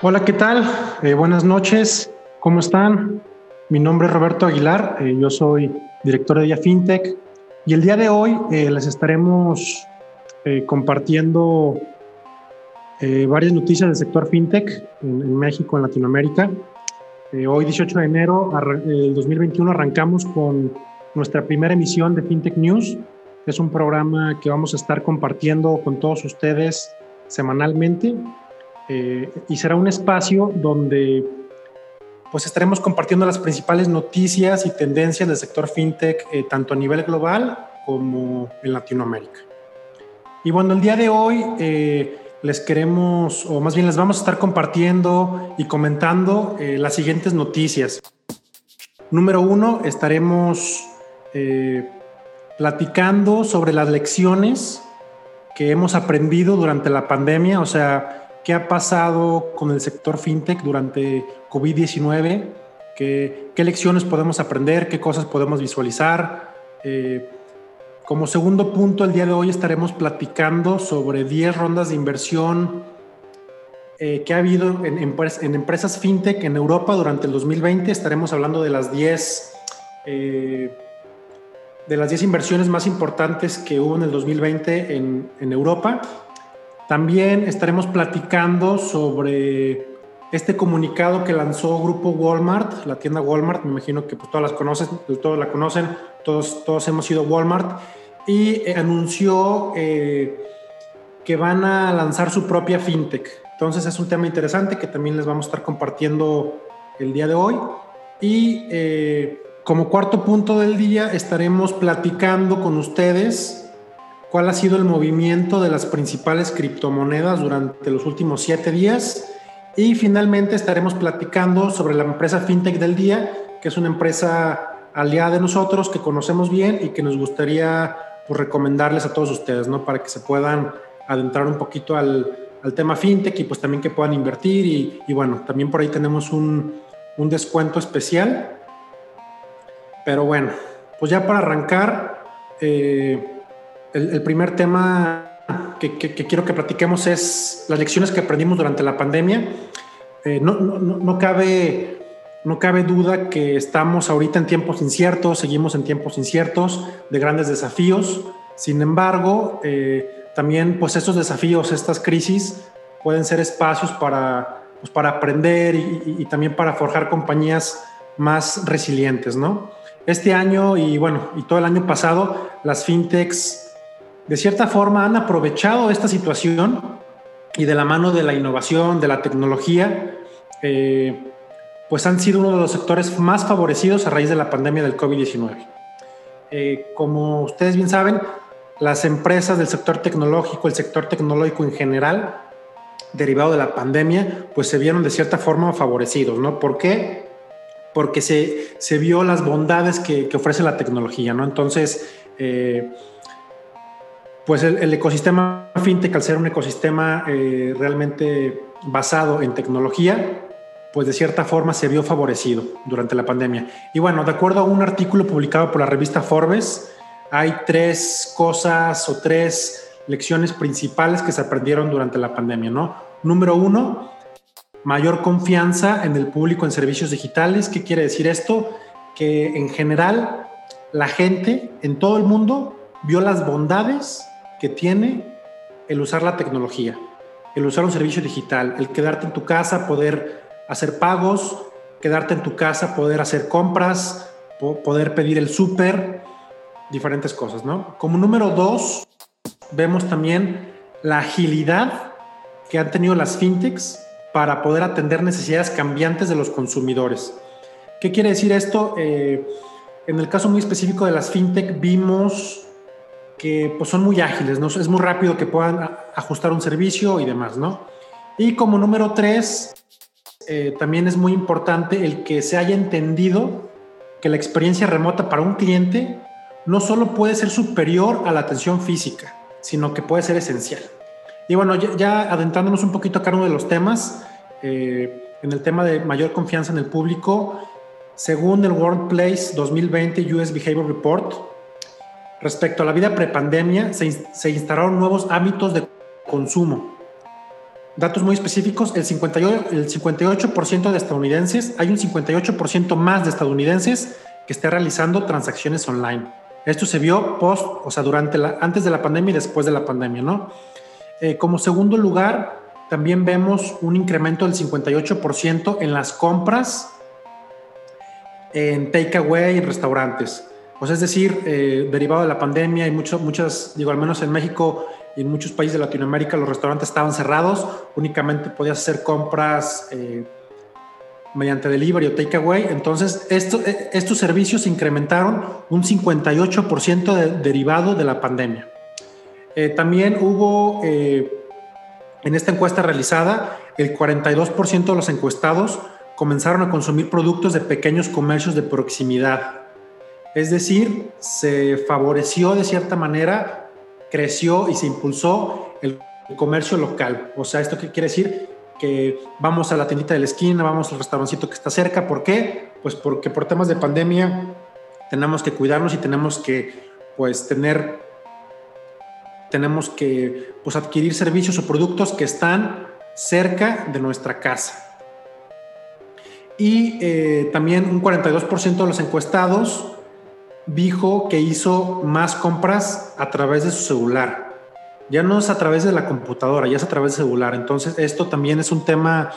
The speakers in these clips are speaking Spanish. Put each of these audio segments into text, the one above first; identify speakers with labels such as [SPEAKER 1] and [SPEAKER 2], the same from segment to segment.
[SPEAKER 1] Hola, ¿qué tal? Eh, buenas noches, ¿cómo están? Mi nombre es Roberto Aguilar, eh, yo soy director de Vía FinTech y el día de hoy eh, les estaremos compartiendo varias noticias del sector FinTech en, México, en Latinoamérica. hoy, 18 de enero del 2021, arrancamos con nuestra primera emisión de FinTech News. Es un programa que vamos a estar compartiendo con todos ustedes semanalmente eh, y será un espacio donde pues estaremos compartiendo las principales noticias y tendencias del sector fintech eh, tanto a nivel global como en Latinoamérica. Y bueno, el día de hoy eh, les queremos, o más bien les vamos a estar compartiendo y comentando las siguientes noticias. Número uno, estaremos platicando sobre las lecciones que hemos aprendido durante la pandemia, o sea, qué ha pasado con el sector fintech durante COVID-19, qué, qué, lecciones podemos aprender, qué cosas podemos visualizar. Eh, como segundo punto, el día de hoy estaremos platicando sobre 10 rondas de inversión eh, que ha habido en, en, empresas fintech en Europa durante el 2020. Estaremos hablando de las 10 eh, de las 10 inversiones más importantes que hubo en el 2020 en, en Europa también estaremos platicando sobre este comunicado que lanzó Grupo Walmart, la tienda Walmart, me imagino que pues, todas las conocen, todos la conocen, todos, todos hemos ido a Walmart, y eh, anunció eh, que van a lanzar su propia fintech. Entonces es un tema interesante que también les vamos a estar compartiendo el día de hoy. Y eh, como cuarto punto del día estaremos platicando con ustedes cuál ha sido el movimiento de las principales criptomonedas durante los últimos siete días y finalmente estaremos platicando sobre la empresa FinTech del día, que es una empresa aliada de nosotros que conocemos bien y que nos gustaría pues, recomendarles a todos ustedes, ¿no? Para que se puedan adentrar un poquito al, al tema FinTech y pues también que puedan invertir y, y bueno, también por ahí tenemos un, un descuento especial. Pero bueno, pues ya para arrancar, eh, el, primer tema que, quiero que platiquemos es las lecciones que aprendimos durante la pandemia. Eh, no, no, no, cabe, no cabe duda que estamos ahorita en tiempos inciertos, seguimos en tiempos inciertos de grandes desafíos. Sin embargo, eh, también pues estos desafíos, estas crisis, pueden ser espacios para, pues, para aprender y, y, también para forjar compañías más resilientes, ¿no? Este año y bueno, y todo el año pasado, las fintechs de cierta forma han aprovechado esta situación y de la mano de la innovación, de la tecnología, eh, pues han sido uno de los sectores más favorecidos a raíz de la pandemia del COVID-19. Eh, como ustedes bien saben, las empresas del sector tecnológico, el sector tecnológico en general, derivado de la pandemia, pues se vieron de cierta forma favorecidos, ¿no? ¿Por qué? Porque se, se vio las bondades que, ofrece la tecnología, ¿no? Entonces, eh, pues el, ecosistema fintech, al ser un ecosistema eh, realmente basado en tecnología, pues de cierta forma se vio favorecido durante la pandemia. Y bueno, de acuerdo a un artículo publicado por la revista Forbes, hay tres cosas o tres lecciones principales que se aprendieron durante la pandemia, ¿no? Número uno, mayor confianza en el público en servicios digitales. ¿Qué quiere decir esto? Que en general la gente en todo el mundo vio las bondades que tiene el usar la tecnología, el usar un servicio digital, el quedarte en tu casa, poder hacer pagos, quedarte en tu casa, poder hacer compras, poder pedir el súper, diferentes cosas, ¿no? Como número dos, vemos también la agilidad que han tenido las fintechs para poder atender necesidades cambiantes de los consumidores. ¿Qué quiere decir esto? Eh, en el caso muy específico de las fintech vimos que pues, son muy ágiles, ¿no? es muy rápido que puedan ajustar un servicio y demás. ¿no? Y como número tres, eh, también es muy importante el que se haya entendido que la experiencia remota para un cliente no solo puede ser superior a la atención física, sino que puede ser esencial. Y bueno, ya, adentrándonos un poquito a uno de los temas, eh, en el tema de mayor confianza en el público, según el Workplace 2020 US Behavior Report, Respecto a la vida prepandemia, se, se instalaron nuevos hábitos de consumo. datos muy específicos, el 58%, el 58 de estadounidenses, hay un 58% más de estadounidenses que está realizando transacciones online. Esto se vio post, o sea, durante la, antes de la pandemia y después de la pandemia, ¿no? Eh, como segundo lugar, también vemos un incremento del 58% en las compras en takeaway y restaurantes. Pues es decir, eh, derivado de la pandemia y mucho, muchas, digo, al menos en México y en muchos países de Latinoamérica los restaurantes estaban cerrados, únicamente podías hacer compras eh, mediante delivery o takeaway. Entonces, esto, eh, estos servicios incrementaron un 58% de, derivado de la pandemia. también hubo, en esta encuesta realizada, el 42% de los encuestados comenzaron a consumir productos de pequeños comercios de proximidad es decir, se favoreció de cierta manera, creció y se impulsó el comercio local. O sea, ¿esto qué quiere decir? Que vamos a la tiendita de la esquina, vamos al restaurancito que está cerca. ¿Por qué? Pues porque por temas de pandemia tenemos que cuidarnos y tenemos que pues tener tenemos que pues, adquirir servicios o productos que están cerca de nuestra casa. Y eh, también un 42% de los encuestados dijo que hizo más compras a través de su celular. Ya no es a través de la computadora, ya es a través del celular. Entonces, esto también es un tema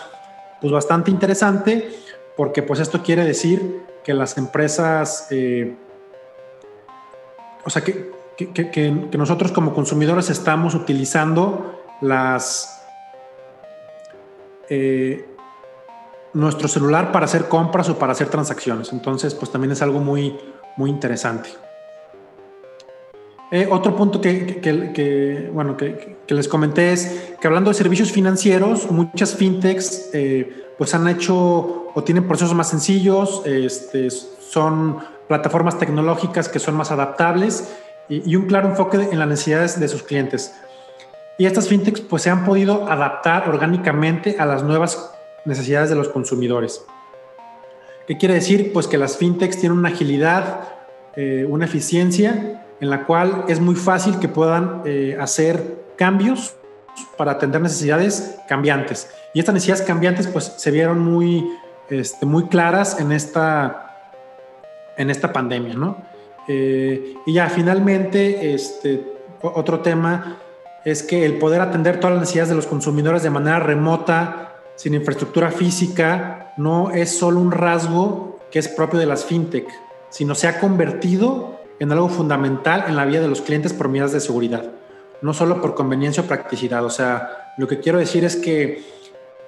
[SPEAKER 1] pues bastante interesante porque pues esto quiere decir que las empresas, eh, o sea, que, que, nosotros como consumidores estamos utilizando las... Eh, nuestro celular para hacer compras o para hacer transacciones. Entonces, pues también es algo muy, muy interesante. Eh, otro punto que, bueno, que, les comenté es que hablando de servicios financieros, muchas fintechs eh, pues han hecho o tienen procesos más sencillos, este, son plataformas tecnológicas que son más adaptables y, y, un claro enfoque en las necesidades de sus clientes. Y estas fintechs pues se han podido adaptar orgánicamente a las nuevas necesidades de los consumidores. ¿Qué quiere decir? Pues que las fintechs tienen una agilidad, eh, una eficiencia en la cual es muy fácil que puedan eh, hacer cambios para atender necesidades cambiantes. Y estas necesidades cambiantes pues se vieron muy, este, muy claras en esta, en esta pandemia, ¿no? Eh, y ya finalmente, este, otro tema es que el poder atender todas las necesidades de los consumidores de manera remota, sin infraestructura física no es solo un rasgo que es propio de las fintech, sino se ha convertido en algo fundamental en la vida de los clientes por medidas de seguridad, no solo por conveniencia o practicidad. O sea, lo que quiero decir es que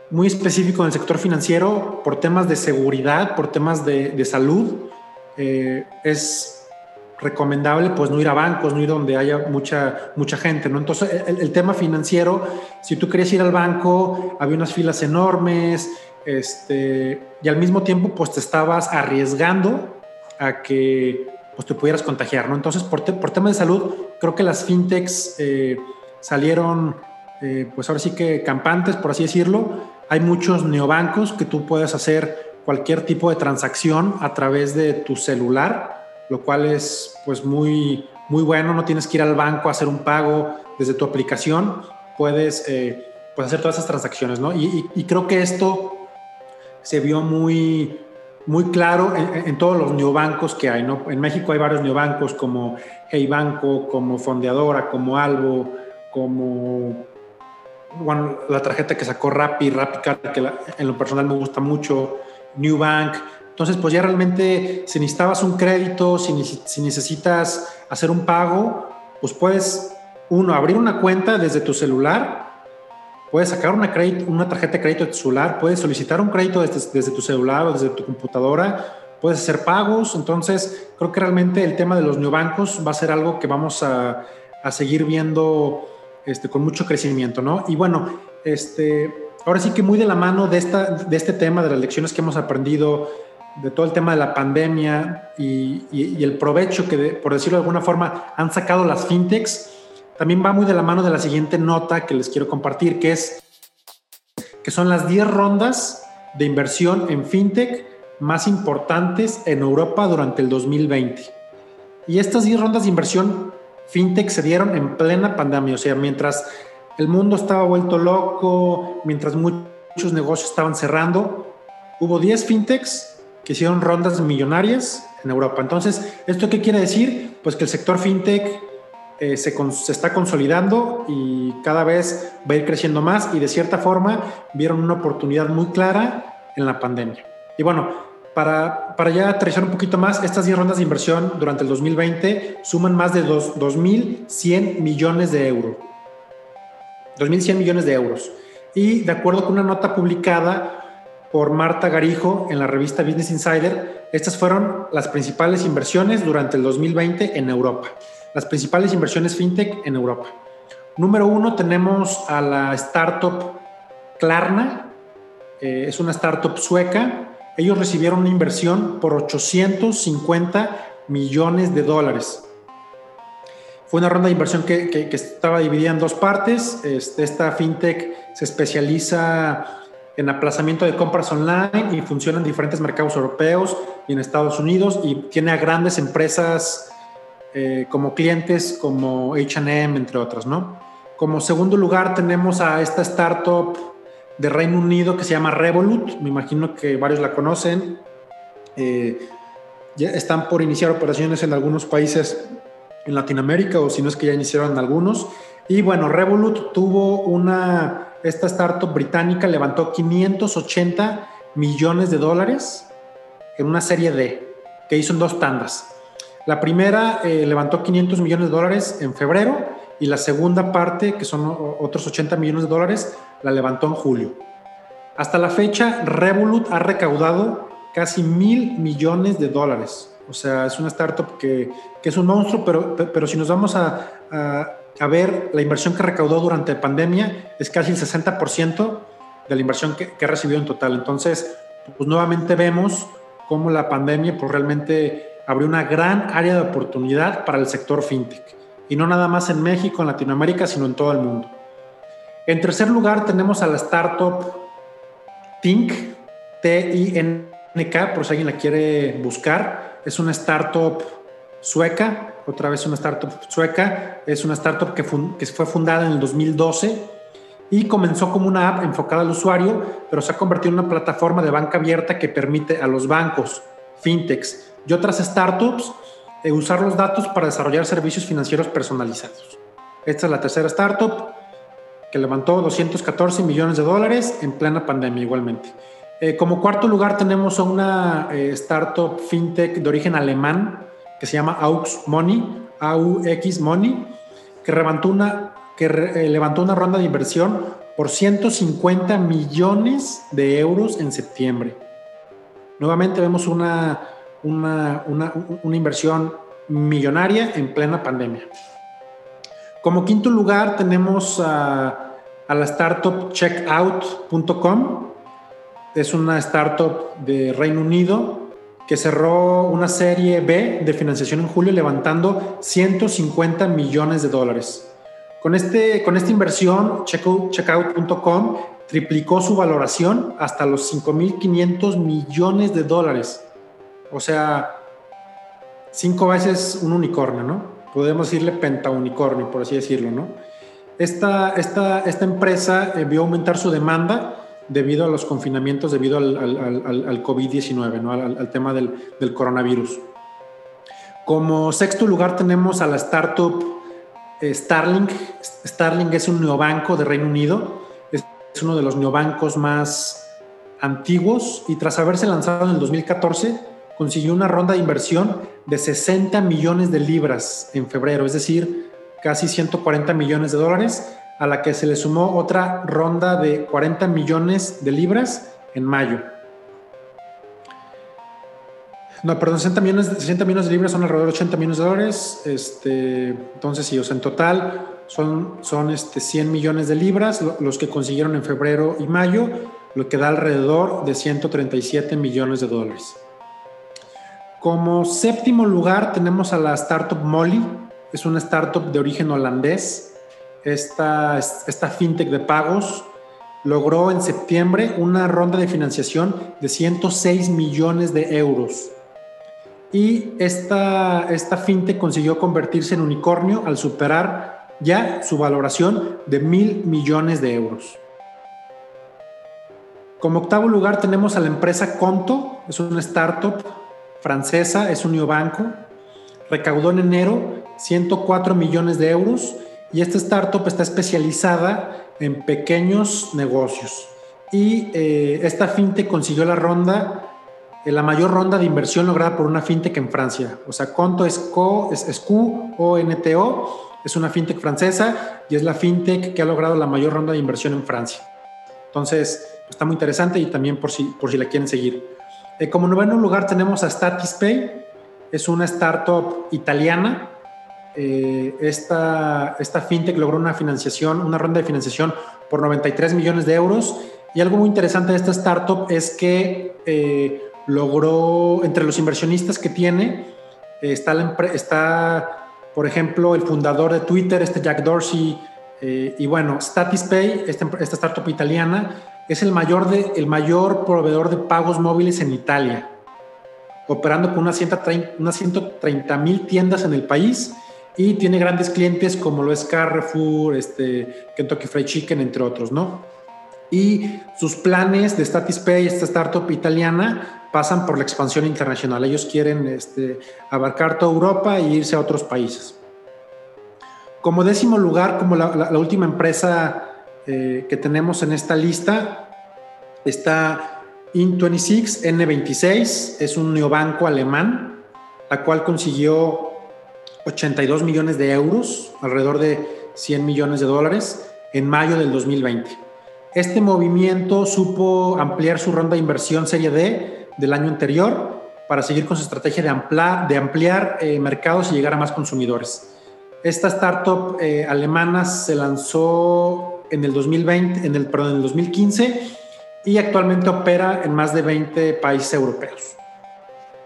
[SPEAKER 1] muy específico en el sector financiero, por temas de seguridad, por temas de, salud, eh, es recomendable pues no ir a bancos, no ir donde haya mucha, mucha gente, ¿no? Entonces el, tema financiero, si tú querías ir al banco, había unas filas enormes, este, y al mismo tiempo pues te estabas arriesgando a que pues te pudieras contagiar, ¿no? Entonces por, por tema de salud, creo que las fintechs eh, salieron eh, pues ahora sí que campantes, por así decirlo. Hay muchos neobancos que tú puedes hacer cualquier tipo de transacción a través de tu celular lo cual es pues muy, muy bueno, no tienes que ir al banco a hacer un pago desde tu aplicación, puedes eh, pues hacer todas esas transacciones, ¿no? Y, creo que esto se vio muy, muy claro en, todos los neobancos que hay, ¿no? En México hay varios neobancos como Hey Banco, como Fondeadora, como Albo, como la tarjeta que sacó Rappi, RappiCard, que en lo personal me gusta mucho, New Bank, entonces, pues ya realmente si necesitabas un crédito, si, necesitas hacer un pago, pues puedes, uno, abrir una cuenta desde tu celular, puedes sacar una, crédito, una tarjeta de crédito de tu celular, puedes solicitar un crédito desde, tu celular o desde tu computadora, puedes hacer pagos. Entonces, creo que realmente el tema de los neobancos va a ser algo que vamos a, seguir viendo este, con mucho crecimiento, ¿no? Y bueno, este, ahora sí que muy de la mano de, esta, de este tema, de las lecciones que hemos aprendido de todo el tema de la pandemia y, el provecho que, por decirlo de alguna forma, han sacado las fintechs, también va muy de la mano de la siguiente nota que les quiero compartir, que es que son las 10 rondas de inversión en fintech más importantes en Europa durante el 2020. Y estas 10 rondas de inversión fintech se dieron en plena pandemia, o sea, mientras el mundo estaba vuelto loco, mientras muchos negocios estaban cerrando, hubo 10 fintechs que hicieron rondas millonarias en Europa. Entonces, ¿esto qué quiere decir? Pues que el sector fintech eh, se, se, está consolidando y cada vez va a ir creciendo más y de cierta forma vieron una oportunidad muy clara en la pandemia. Y bueno, para, para ya aterrizar un poquito más, estas 10 rondas de inversión durante el 2020 suman más de 2.100 millones de euros. 2.100 millones de euros. Y de acuerdo con una nota publicada por Marta Garijo en la revista Business Insider, estas fueron las principales inversiones durante el 2020 en Europa. Las principales inversiones fintech en Europa. Número uno tenemos a la startup Klarna. Eh, es una startup sueca. Ellos recibieron una inversión por 850 millones de dólares. Fue una ronda de inversión que, estaba dividida en dos partes. Este, esta fintech se especializa en aplazamiento de compras online y funciona en diferentes mercados europeos y en Estados Unidos y tiene a grandes empresas eh, como clientes como HM, entre otras, ¿no? Como segundo lugar tenemos a esta startup de Reino Unido que se llama Revolut, me imagino que varios la conocen. Eh, ya están por iniciar operaciones en algunos países en Latinoamérica o si no es que ya iniciaron algunos. Y bueno, Revolut tuvo una, esta startup británica levantó 580 millones de dólares en una serie D que hizo en dos tandas. La primera eh, levantó 500 millones de dólares en febrero y la segunda parte, que son otros 80 millones de dólares, la levantó en julio. Hasta la fecha, Revolut ha recaudado casi mil millones de dólares. O sea, es una startup que, que es un monstruo, pero, pero si nos vamos a, a, ver la inversión que recaudó durante la pandemia, es casi el 60% de la inversión que, que, ha en total. Entonces, pues nuevamente vemos cómo la pandemia pues realmente abrió una gran área de oportunidad para el sector fintech. Y no nada más en México, en Latinoamérica, sino en todo el mundo. En tercer lugar tenemos a la startup Tink, T-I-N-K, por si alguien la quiere buscar es una startup sueca, otra vez una startup sueca, es una startup que, que fue fundada en el 2012 y comenzó como una app enfocada al usuario, pero se ha convertido en una plataforma de banca abierta que permite a los bancos, fintechs y otras startups eh, usar los datos para desarrollar servicios financieros personalizados. Esta es la tercera startup que levantó 214 millones de dólares en plena pandemia igualmente. Eh, como cuarto lugar tenemos a una eh, startup fintech de origen alemán que se llama AUX Money, AUX Money, que, levantó una, que eh, levantó una ronda de inversión por 150 millones de euros en septiembre. Nuevamente vemos una, una, una, inversión millonaria en plena pandemia. Como quinto lugar tenemos a la startup checkout.com, es una startup de Reino Unido que cerró una serie B de financiación en julio levantando 150 millones de dólares. Con, este, con esta inversión, checkout.com triplicó su valoración hasta los 5.500 millones de dólares. O sea, cinco veces un unicornio, ¿no? Podemos decirle pentaunicornio, por así decirlo, ¿no? Esta, esta, esta empresa eh, vio aumentar su demanda debido a los confinamientos, debido al, al, COVID-19, ¿no? al, tema del, del, coronavirus. Como sexto lugar tenemos a la startup eh, Starlink. Starlink es un neobanco de Reino Unido, es, uno de los neobancos más antiguos y tras haberse lanzado en el 2014 consiguió una ronda de inversión de 60 millones de libras en febrero, es decir, casi 140 millones de dólares a la que se le sumó otra ronda de 40 millones de libras en mayo. No, perdón, 60 millones, 60 millones de libras son alrededor de 80 millones de dólares. Este, entonces, sí, o sea, en total son, son este, 100 millones de libras los que consiguieron en febrero y mayo, lo que da alrededor de 137 millones de dólares. Como séptimo lugar tenemos a la startup Molly, es una startup de origen holandés esta, fintech de pagos logró en septiembre una ronda de financiación de 106 millones de euros. Y esta, esta fintech consiguió convertirse en unicornio al superar ya su valoración de mil millones de euros. Como octavo lugar tenemos a la empresa Conto, es una startup francesa, es un neobanco, recaudó en enero 104 millones de euros y esta startup está especializada en pequeños negocios. Y eh, esta fintech consiguió la ronda, eh, la mayor ronda de inversión lograda por una fintech en Francia. O sea, Conto es, Co, es, es Q O es una fintech francesa y es la fintech que ha logrado la mayor ronda de inversión en Francia. Entonces, está muy interesante y también por si, por si la quieren seguir. Eh, como noveno lugar tenemos a Statispay, es una startup italiana eh, esta, esta fintech logró una financiación, una ronda de financiación por 93 millones de euros. Y algo muy interesante de esta startup es que eh, logró, entre los inversionistas que tiene, eh, está, está, por ejemplo, el fundador de Twitter, este Jack Dorsey, y bueno, Statispay, esta, esta, startup italiana, es el mayor, de, el mayor proveedor de pagos móviles en Italia, operando con unas 130 mil tiendas en el país y tiene grandes clientes como lo es Carrefour, este, Kentucky Fried Chicken, entre otros, ¿no? Y sus planes de Statispay, esta startup italiana, pasan por la expansión internacional. Ellos quieren este, abarcar toda Europa e irse a otros países. Como décimo lugar, como la, última empresa eh, que tenemos en esta lista, está In26 N26, es un neobanco alemán, la cual consiguió 82 millones de euros, alrededor de 100 millones de dólares, en mayo del 2020. Este movimiento supo ampliar su ronda de inversión Serie D del año anterior para seguir con su estrategia de de ampliar eh, mercados y llegar a más consumidores. Esta startup eh, alemana se lanzó en el 2020, en el, perdón, en el 2015 y actualmente opera en más de 20 países europeos.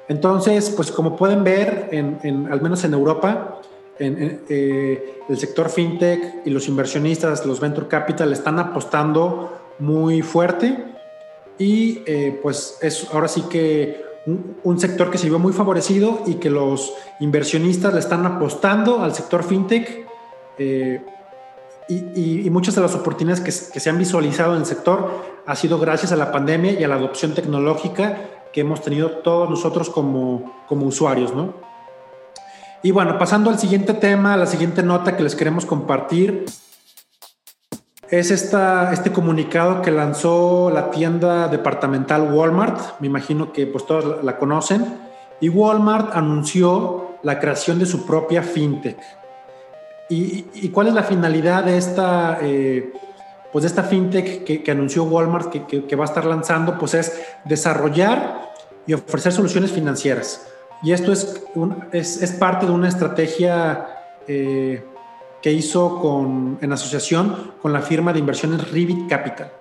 [SPEAKER 1] Entonces, pues como pueden ver, al menos en Europa, eh, el sector fintech y los inversionistas, los venture capital, están apostando muy fuerte. Y eh, pues es ahora sí que un, sector que se vio muy favorecido y que los inversionistas le están apostando al sector fintech eh, y, muchas de las oportunidades que, que se han visualizado en el sector ha sido gracias a la pandemia y a la adopción tecnológica que hemos tenido todos nosotros como, como usuarios, ¿no? Y bueno, pasando al siguiente tema, la siguiente nota que les queremos compartir es esta, este comunicado que lanzó la tienda departamental Walmart, me imagino que pues todos la conocen, y Walmart anunció la creación de su propia fintech. ¿Y, cuál es la finalidad de esta, eh, pues de esta fintech que, anunció Walmart que, va a estar lanzando? Pues es desarrollar y ofrecer soluciones financieras. Y esto es, parte de una estrategia eh, que hizo con, en asociación con la firma de inversiones Revit Capital.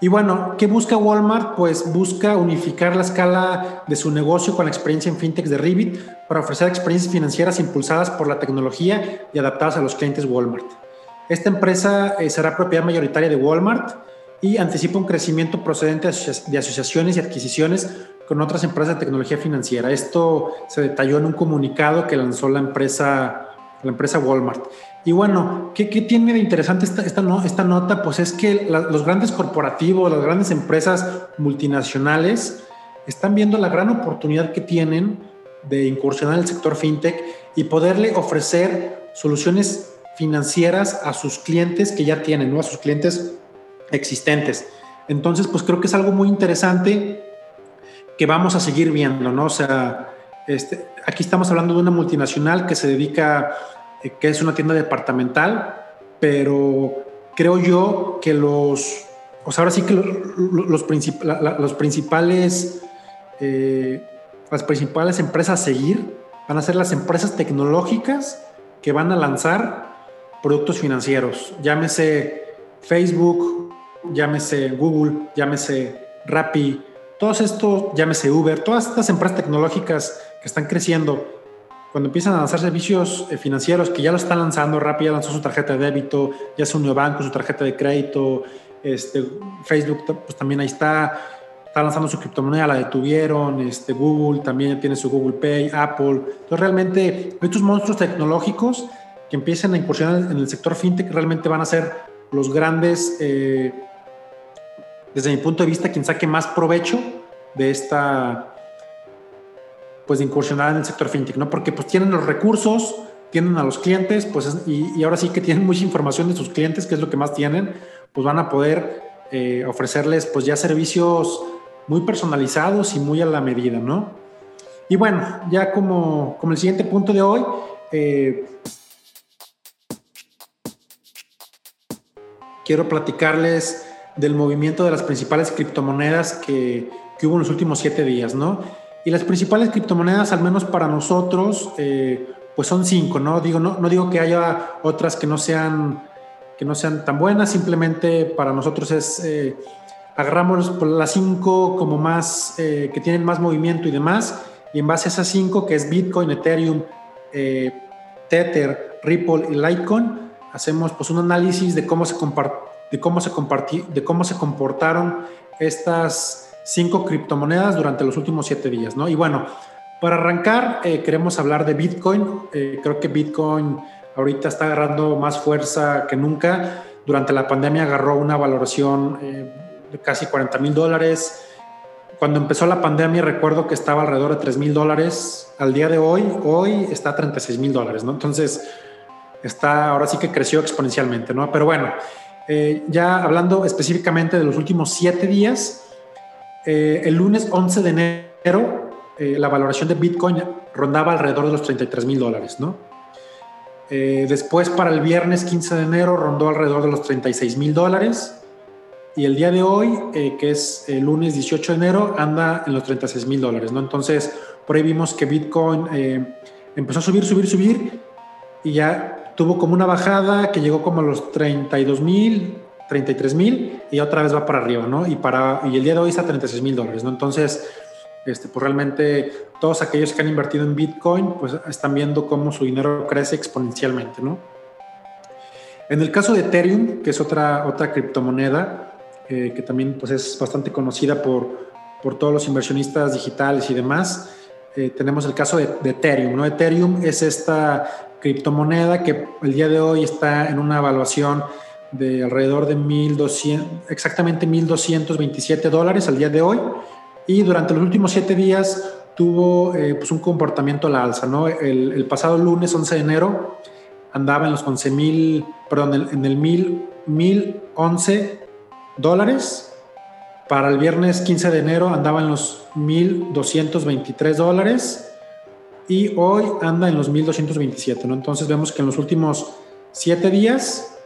[SPEAKER 1] Y bueno, ¿qué busca Walmart? Pues busca unificar la escala de su negocio con la experiencia en fintech de Revit para ofrecer experiencias financieras impulsadas por la tecnología y adaptadas a los clientes Walmart. Esta empresa eh, será propiedad mayoritaria de Walmart y anticipa un crecimiento procedente de asociaciones y adquisiciones con otras empresas de tecnología financiera. Esto se detalló en un comunicado que lanzó la empresa, la empresa Walmart. Y bueno, ¿qué, tiene de interesante esta, nota? Pues es que los grandes corporativos, las grandes empresas multinacionales están viendo la gran oportunidad que tienen de incursionar en el sector fintech y poderle ofrecer soluciones financieras a sus clientes que ya tienen, ¿no? a sus clientes existentes. Entonces, pues creo que es algo muy interesante que vamos a seguir viendo, ¿no? O sea, este, aquí estamos hablando de una multinacional que se dedica, eh, que es una tienda departamental, pero creo yo que los, o sea, ahora sí que los, principales, eh, las principales empresas a seguir van a ser las empresas tecnológicas que van a lanzar productos financieros, llámese Facebook, llámese Google, llámese Rappi, todos estos, llámese Uber, todas estas empresas tecnológicas que están creciendo, cuando empiezan a lanzar servicios eh, financieros que ya lo están lanzando, Rappi ya lanzó su tarjeta de débito, ya se unió banco, su tarjeta de crédito, este, Facebook pues también ahí está, está lanzando su criptomoneda, la detuvieron, este, Google también tiene su Google Pay, Apple. Entonces realmente estos monstruos tecnológicos que empiecen a incursionar en el sector fintech realmente van a ser los grandes, eh, desde mi punto de vista, quien saque más provecho de esta, pues de incursionar en el sector fintech, ¿no? Porque pues tienen los recursos, tienen a los clientes, pues y, ahora sí que tienen mucha información de sus clientes, que es lo que más tienen, pues van a poder eh, ofrecerles pues ya servicios muy personalizados y muy a la medida, ¿no? Y bueno, ya como, como el siguiente punto de hoy, eh, quiero platicarles del movimiento de las principales criptomonedas que, que, hubo en los últimos siete días, ¿no? Y las principales criptomonedas, al menos para nosotros, eh, pues son cinco, ¿no? Digo, no, no digo que haya otras que no sean, que no sean tan buenas, simplemente para nosotros es, eh, agarramos las cinco como más, eh, que tienen más movimiento y demás, y en base a esas cinco, que es Bitcoin, Ethereum, Tether, Ripple y Litecoin, hacemos pues un análisis de cómo se de cómo se de cómo se comportaron estas cinco criptomonedas durante los últimos siete días, ¿no? Y bueno, para arrancar eh, queremos hablar de Bitcoin. Eh, creo que Bitcoin ahorita está agarrando más fuerza que nunca. Durante la pandemia agarró una valoración eh, de casi 40 mil dólares. Cuando empezó la pandemia recuerdo que estaba alrededor de 3 mil dólares. Al día de hoy, hoy está a 36 mil dólares, ¿no? Entonces, está, ahora sí que creció exponencialmente, ¿no? Pero bueno, eh, ya hablando específicamente de los últimos siete días, eh, el lunes 11 de enero, eh, la valoración de Bitcoin rondaba alrededor de los 33 mil dólares, ¿no? después, para el viernes 15 de enero, rondó alrededor de los 36 mil dólares. Y el día de hoy, que es el lunes 18 de enero, anda en los 36 mil dólares, ¿no? Entonces, por ahí vimos que Bitcoin empezó a subir, subir, subir y ya tuvo como una bajada que llegó como a los 32 mil, 33 mil y otra vez va para arriba, ¿no? Y, para, y el día de hoy está a 36 mil dólares, ¿no? Entonces, este, pues realmente todos aquellos que han invertido en Bitcoin, pues están viendo cómo su dinero crece exponencialmente, ¿no? En el caso de Ethereum, que es otra, otra criptomoneda, eh, que también pues es bastante conocida por, por todos los inversionistas digitales y demás, eh, tenemos el caso de, de, Ethereum, ¿no? Ethereum es esta criptomoneda que el día de hoy está en una evaluación de alrededor de 1.200, exactamente 1.227 dólares al día de hoy. Y durante los últimos siete días tuvo eh, pues un comportamiento a la alza. ¿no? El, pasado lunes 11 de enero andaba en los 11.000, perdón, en el 1.011 dólares. Para el viernes 15 de enero andaba en los 1.223 dólares y hoy anda en los 1227, ¿no? Entonces vemos que en los últimos 7 días,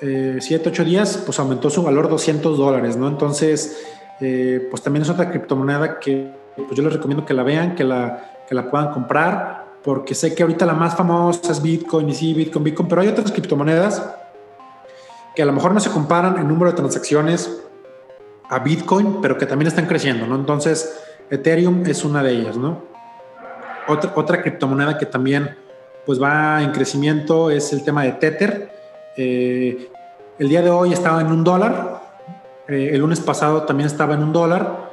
[SPEAKER 1] 7, eh, 8 días, pues aumentó su valor 200 dólares, ¿no? Entonces, eh, pues también es otra criptomoneda que pues yo les recomiendo que la vean, que la, que la puedan comprar, porque sé que ahorita la más famosa es Bitcoin y sí, Bitcoin, Bitcoin, pero hay otras criptomonedas que a lo mejor no se comparan en número de transacciones a Bitcoin, pero que también están creciendo, ¿no? Entonces, Ethereum es una de ellas, ¿no? Otra, otra criptomoneda que también pues va en crecimiento es el tema de Tether. Eh, el día de hoy estaba en un dólar, eh, el lunes pasado también estaba en un dólar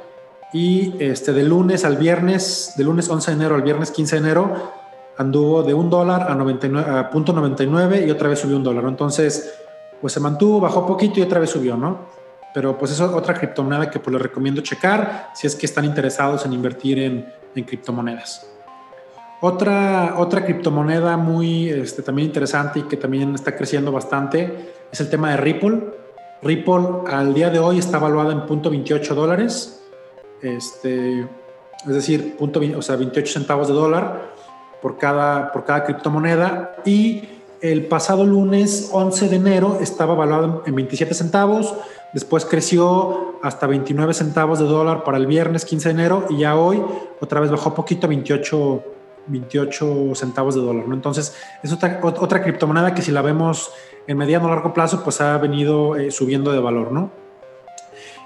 [SPEAKER 1] y este, de lunes al viernes, de lunes 11 de enero al viernes 15 de enero, anduvo de un dólar a, 99, a punto 99 y otra vez subió un dólar. Entonces, pues se mantuvo, bajó poquito y otra vez subió, ¿no? Pero pues eso es otra criptomoneda que pues les recomiendo checar si es que están interesados en invertir en, en criptomonedas. Otra, otra criptomoneda muy este, también interesante y que también está creciendo bastante es el tema de Ripple. Ripple al día de hoy está valuada en punto 28 dólares, este, es decir, o sea, 28 centavos de dólar por cada, por cada criptomoneda. Y el pasado lunes 11 de enero estaba valuado en 27 centavos, después creció hasta 29 centavos de dólar para el viernes 15 de enero y ya hoy otra vez bajó poquito a 28 28 centavos de dólar, ¿no? Entonces, es otra, criptomoneda que si la vemos en mediano o largo plazo, pues ha venido eh, subiendo de valor, ¿no?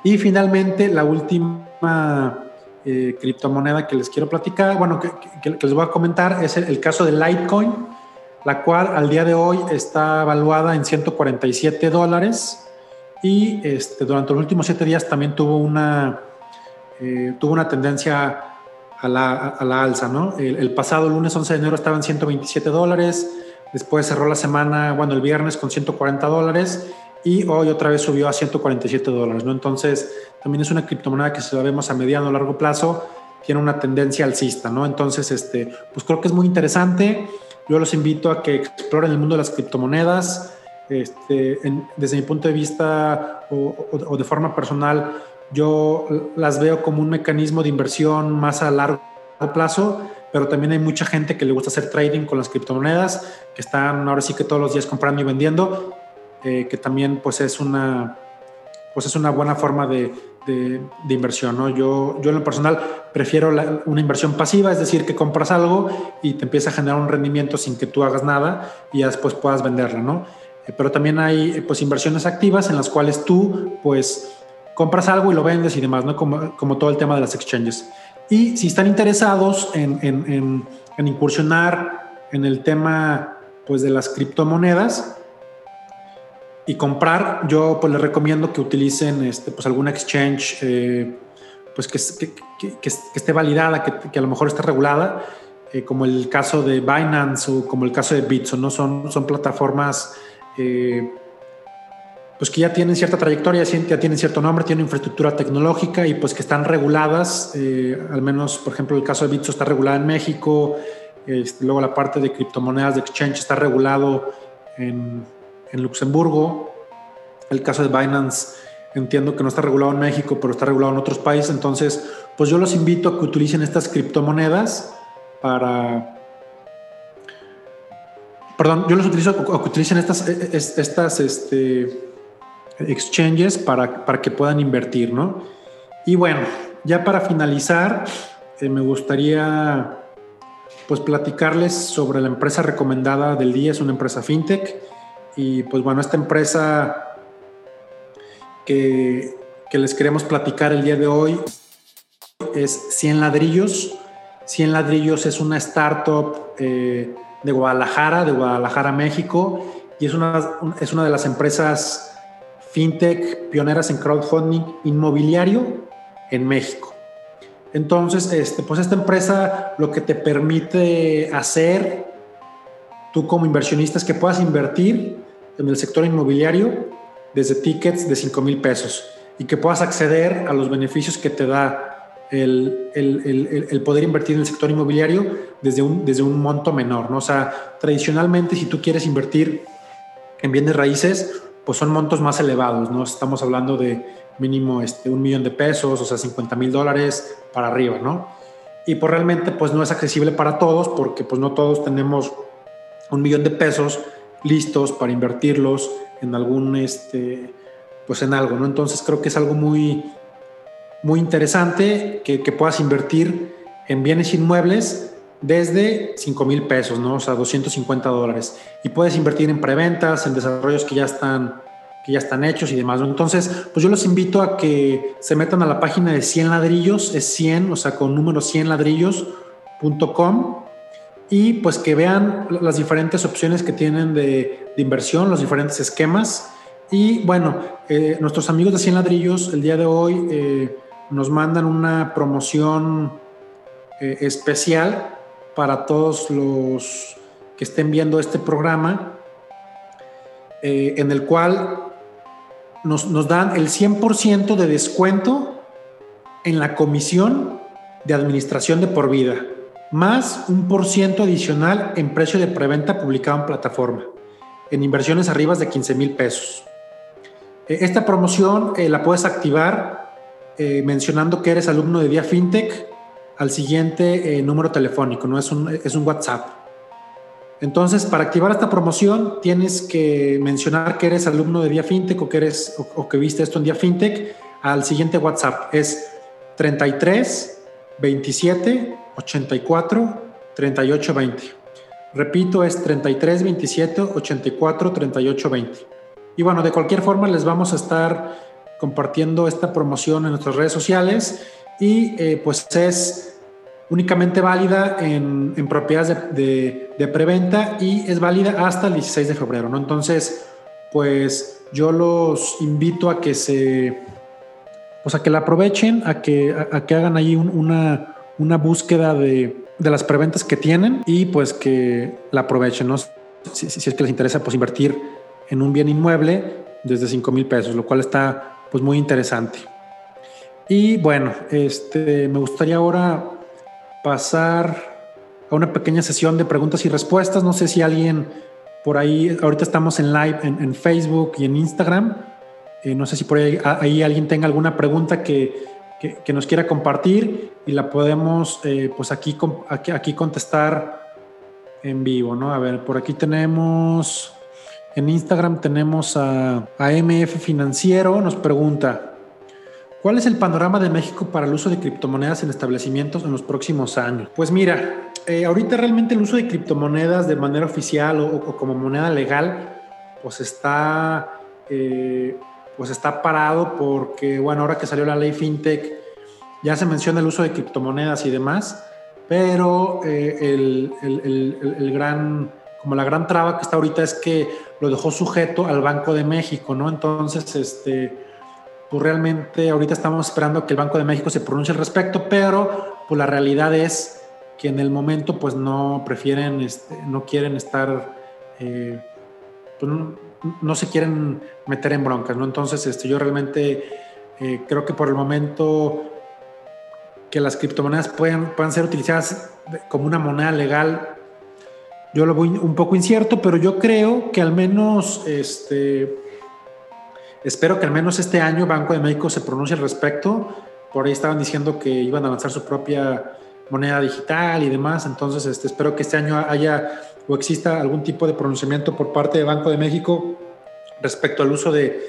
[SPEAKER 1] Y finalmente, la última eh, criptomoneda que les quiero platicar, bueno, que, les voy a comentar, es el, caso de Litecoin, la cual al día de hoy está evaluada en 147 dólares y este, durante los últimos siete días también tuvo una, eh, tuvo una tendencia a la, alza, ¿no? El, pasado lunes 11 de enero estaban 127 dólares, después cerró la semana, bueno, el viernes con 140 dólares y hoy otra vez subió a 147 dólares, ¿no? Entonces, también es una criptomoneda que si la vemos a mediano o largo plazo, tiene una tendencia alcista, ¿no? Entonces, este, pues creo que es muy interesante. Yo los invito a que exploren el mundo de las criptomonedas. Este, desde mi punto de vista o, de forma personal, yo las veo como un mecanismo de inversión más a largo plazo, pero también hay mucha gente que le gusta hacer trading con las criptomonedas, que están ahora sí que todos los días comprando y vendiendo, eh, que también pues es una, pues es una buena forma de, de, inversión. ¿no? Yo, yo en lo personal prefiero una inversión pasiva, es decir, que compras algo y te empieza a generar un rendimiento sin que tú hagas nada y ya después puedas venderla. ¿no? Eh, pero también hay pues, inversiones activas en las cuales tú pues compras algo y lo vendes y demás, ¿no? como, como todo el tema de las exchanges. Y si están interesados en, en, en, incursionar en el tema pues, de las criptomonedas, y comprar, yo pues les recomiendo que utilicen este, pues alguna exchange eh, pues que, esté validada, que, a lo mejor esté regulada, eh, como el caso de Binance o como el caso de Bitso, ¿no? Son, son plataformas eh, pues que ya tienen cierta trayectoria, ya tienen cierto nombre, tienen infraestructura tecnológica y pues que están reguladas, al menos por ejemplo el caso de Bitso está regulado en México, este, luego la parte de criptomonedas de exchange está regulado en Luxemburgo. El caso de Binance entiendo que no está regulado en México, pero está regulado en otros países. Entonces, pues yo los invito a que utilicen estas criptomonedas para... Perdón, yo los utilizo a que utilicen estas, estas este, exchanges para, para que puedan invertir, ¿no? Y bueno, ya para finalizar, eh, me gustaría pues platicarles sobre la empresa recomendada del día, es una empresa fintech y pues bueno, esta empresa que, les queremos platicar el día de hoy es 100 ladrillos. 100 ladrillos es una startup eh, de Guadalajara, de Guadalajara, México, y es una, es una de las empresas fintech pioneras en crowdfunding inmobiliario en México. Entonces, este, pues esta empresa lo que te permite hacer tú como inversionista es que puedas invertir en el sector inmobiliario desde tickets de 5 mil pesos y que puedas acceder a los beneficios que te da el, el, el, poder invertir en el sector inmobiliario desde un, desde un monto menor. ¿no? O sea, tradicionalmente si tú quieres invertir en bienes raíces, pues son montos más elevados, ¿no? Estamos hablando de mínimo este, un millón de pesos, o sea, 50 mil dólares para arriba, ¿no? Y pues realmente pues no es accesible para todos porque pues no todos tenemos un millón de pesos listos para invertirlos en algún, este, pues en algo, ¿no? Entonces creo que es algo muy, muy interesante que, puedas invertir en bienes inmuebles desde 5 mil pesos, ¿no? O sea, 250 dólares. Y puedes invertir en preventas, en desarrollos que ya están, que ya están hechos y demás. Entonces, pues yo los invito a que se metan a la página de 100 ladrillos, es 100, o sea, con número 100 ladrillos.com y pues que vean las diferentes opciones que tienen de, inversión, los diferentes esquemas. Y bueno, eh, nuestros amigos de 100 ladrillos el día de hoy eh, nos mandan una promoción eh, especial para todos los que estén viendo este programa, en el cual nos, dan el 100% de descuento en la comisión de administración de por vida más un por ciento adicional en precio de preventa publicado en plataforma, en inversiones arriba de 15 mil pesos. Eh, esta promoción eh, la puedes activar eh, mencionando que eres alumno de Vía FinTech al siguiente número telefónico, no es un, es un WhatsApp. Entonces, para activar esta promoción, tienes que mencionar que eres alumno de Vía FinTech o que, eres, o, que viste esto en Vía FinTech al siguiente WhatsApp. Es 33 27 84 38 20. Repito, es 33 27 84 38 20. Y bueno, de cualquier forma les vamos a estar compartiendo esta promoción en nuestras redes sociales y eh, pues es únicamente válida en, en propiedades de, de, preventa y es válida hasta el 16 de febrero, ¿no? Entonces, pues yo los invito a que se, pues a que la aprovechen, a que, a, que hagan ahí una, una búsqueda de, las preventas que tienen y pues que la aprovechen. si, si, es que les interesa, pues invertir en un bien inmueble desde 5 mil pesos, lo cual está pues muy interesante. Y bueno, este, me gustaría ahora pasar a una pequeña sesión de preguntas y respuestas. No sé si alguien por ahí, ahorita estamos en live en, Facebook y en Instagram. Eh, no sé si por ahí, alguien tenga alguna pregunta que, que, nos quiera compartir y la podemos eh, pues aquí, aquí, aquí contestar en vivo, ¿no? A ver, por aquí tenemos, en Instagram tenemos a, a MF Financiero, nos pregunta, ¿Cuál es el panorama de México para el uso de criptomonedas en establecimientos en los próximos años? Pues mira, eh, ahorita realmente el uso de criptomonedas de manera oficial o, como moneda legal, pues está, eh, pues está parado porque, bueno, ahora que salió la ley FinTech, ya se menciona el uso de criptomonedas y demás, pero eh, el, el, el, gran, como la gran traba que está ahorita es que lo dejó sujeto al Banco de México, ¿no? Entonces, este pues realmente ahorita estamos esperando que el Banco de México se pronuncie al respecto, pero pues la realidad es que en el momento pues no prefieren, este, no quieren estar, eh, pues no, se quieren meter en broncas, ¿no? Entonces este, yo realmente eh, creo que por el momento que las criptomonedas puedan, puedan ser utilizadas como una moneda legal, yo lo voy un poco incierto, pero yo creo que al menos este, Espero que al menos este año Banco de México se pronuncie al respecto. Por ahí estaban diciendo que iban a lanzar su propia moneda digital y demás. Entonces, este, espero que este año haya o exista algún tipo de pronunciamiento por parte de Banco de México respecto al uso de,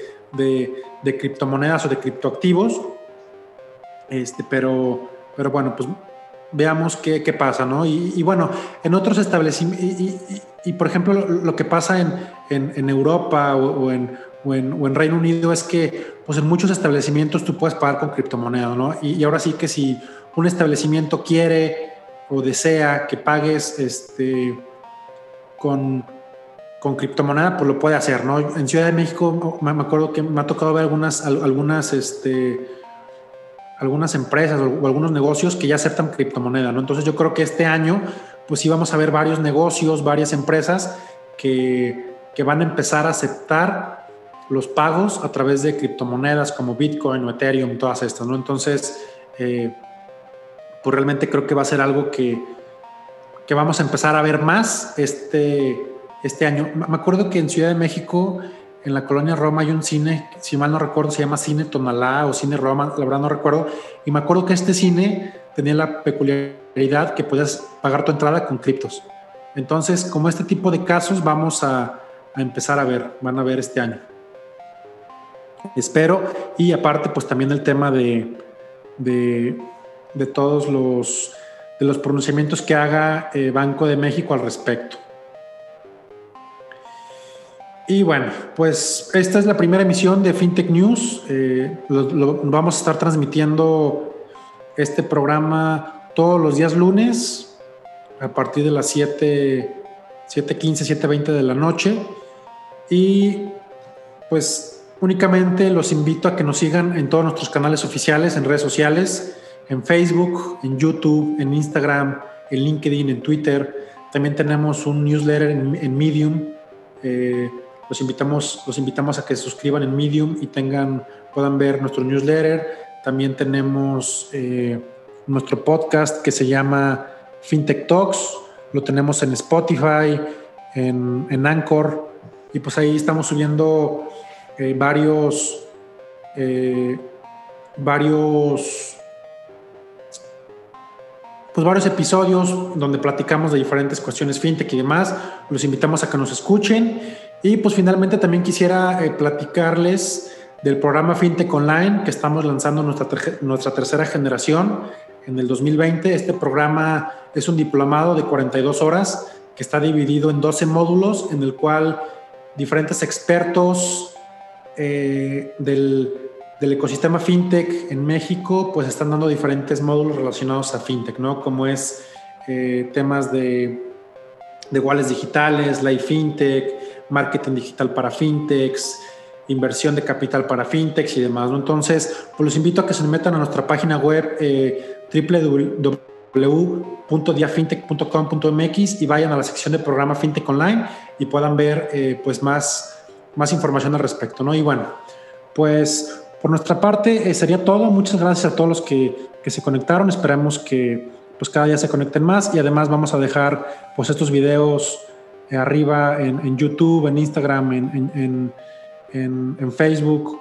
[SPEAKER 1] criptomonedas o de criptoactivos. Este, pero, pero bueno, pues veamos qué, qué pasa, ¿no? Y, bueno, en otros establecimientos, y, por ejemplo, lo, que pasa en, en Europa o, en, o en, Reino Unido es que pues en muchos establecimientos tú puedes pagar con criptomoneda, ¿no? Y, ahora sí que si un establecimiento quiere o desea que pagues este, con, con criptomoneda, pues lo puede hacer, ¿no? En Ciudad de México me, acuerdo que me ha tocado ver algunas, algunas, este, algunas empresas o, algunos negocios que ya aceptan criptomoneda, ¿no? Entonces yo creo que este año pues sí vamos a ver varios negocios, varias empresas que, que van a empezar a aceptar los pagos a través de criptomonedas como Bitcoin o Ethereum, todas estas, ¿no? Entonces, eh, pues realmente creo que va a ser algo que, que vamos a empezar a ver más este, este año. Me acuerdo que en Ciudad de México, en la colonia Roma, hay un cine, si mal no recuerdo, se llama Cine Tonalá o Cine Roma, la verdad no recuerdo, y me acuerdo que este cine tenía la peculiaridad que podías pagar tu entrada con criptos. Entonces, como este tipo de casos vamos a, a empezar a ver, van a ver este año espero. Y aparte, pues también el tema de, de, todos los, de los pronunciamientos que haga eh, Banco de México al respecto. Y bueno, pues esta es la primera emisión de FinTech News. Eh, vamos a estar transmitiendo este programa todos los días lunes a partir de las 7, 7.15, 7.20 de la noche. Y pues Únicamente los invito a que nos sigan en todos nuestros canales oficiales, en redes sociales, en Facebook, en YouTube, en Instagram, en LinkedIn, en Twitter. También tenemos un newsletter en, Medium. Eh, los, invitamos, los invitamos a que se suscriban en Medium y tengan, puedan ver nuestro newsletter. También tenemos eh, nuestro podcast que se llama FinTech Talks. Lo tenemos en Spotify, en, en Anchor. Y pues ahí estamos subiendo eh, varios, eh, varios, pues varios episodios donde platicamos de diferentes cuestiones fintech y demás. Los invitamos a que nos escuchen. Y pues finalmente también quisiera eh, platicarles del programa FinTech Online que estamos lanzando nuestra, nuestra tercera generación en el 2020. Este programa es un diplomado de 42 horas que está dividido en 12 módulos en el cual diferentes expertos eh, del, ecosistema fintech en México, pues están dando diferentes módulos relacionados a fintech, ¿no? Como es eh, temas de, de wallets digitales, live fintech, marketing digital para fintechs, inversión de capital para fintechs y demás, ¿no? Entonces, pues los invito a que se metan a nuestra página web eh, www.diafintech.com.mx y vayan a la sección de programa FinTech Online y puedan ver pues más, más información al respecto, ¿no? Y bueno, pues por nuestra parte eh, sería todo. Muchas gracias a todos los que, que se conectaron. Esperamos que pues cada día se conecten más y además vamos a dejar pues estos videos eh, arriba en, YouTube, en Instagram, en, en, Facebook,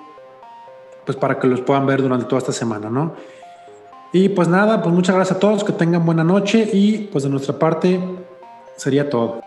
[SPEAKER 1] pues para que los puedan ver durante toda esta semana, ¿no? Y pues nada, pues muchas gracias a todos, que tengan buena noche y pues de nuestra parte sería todo.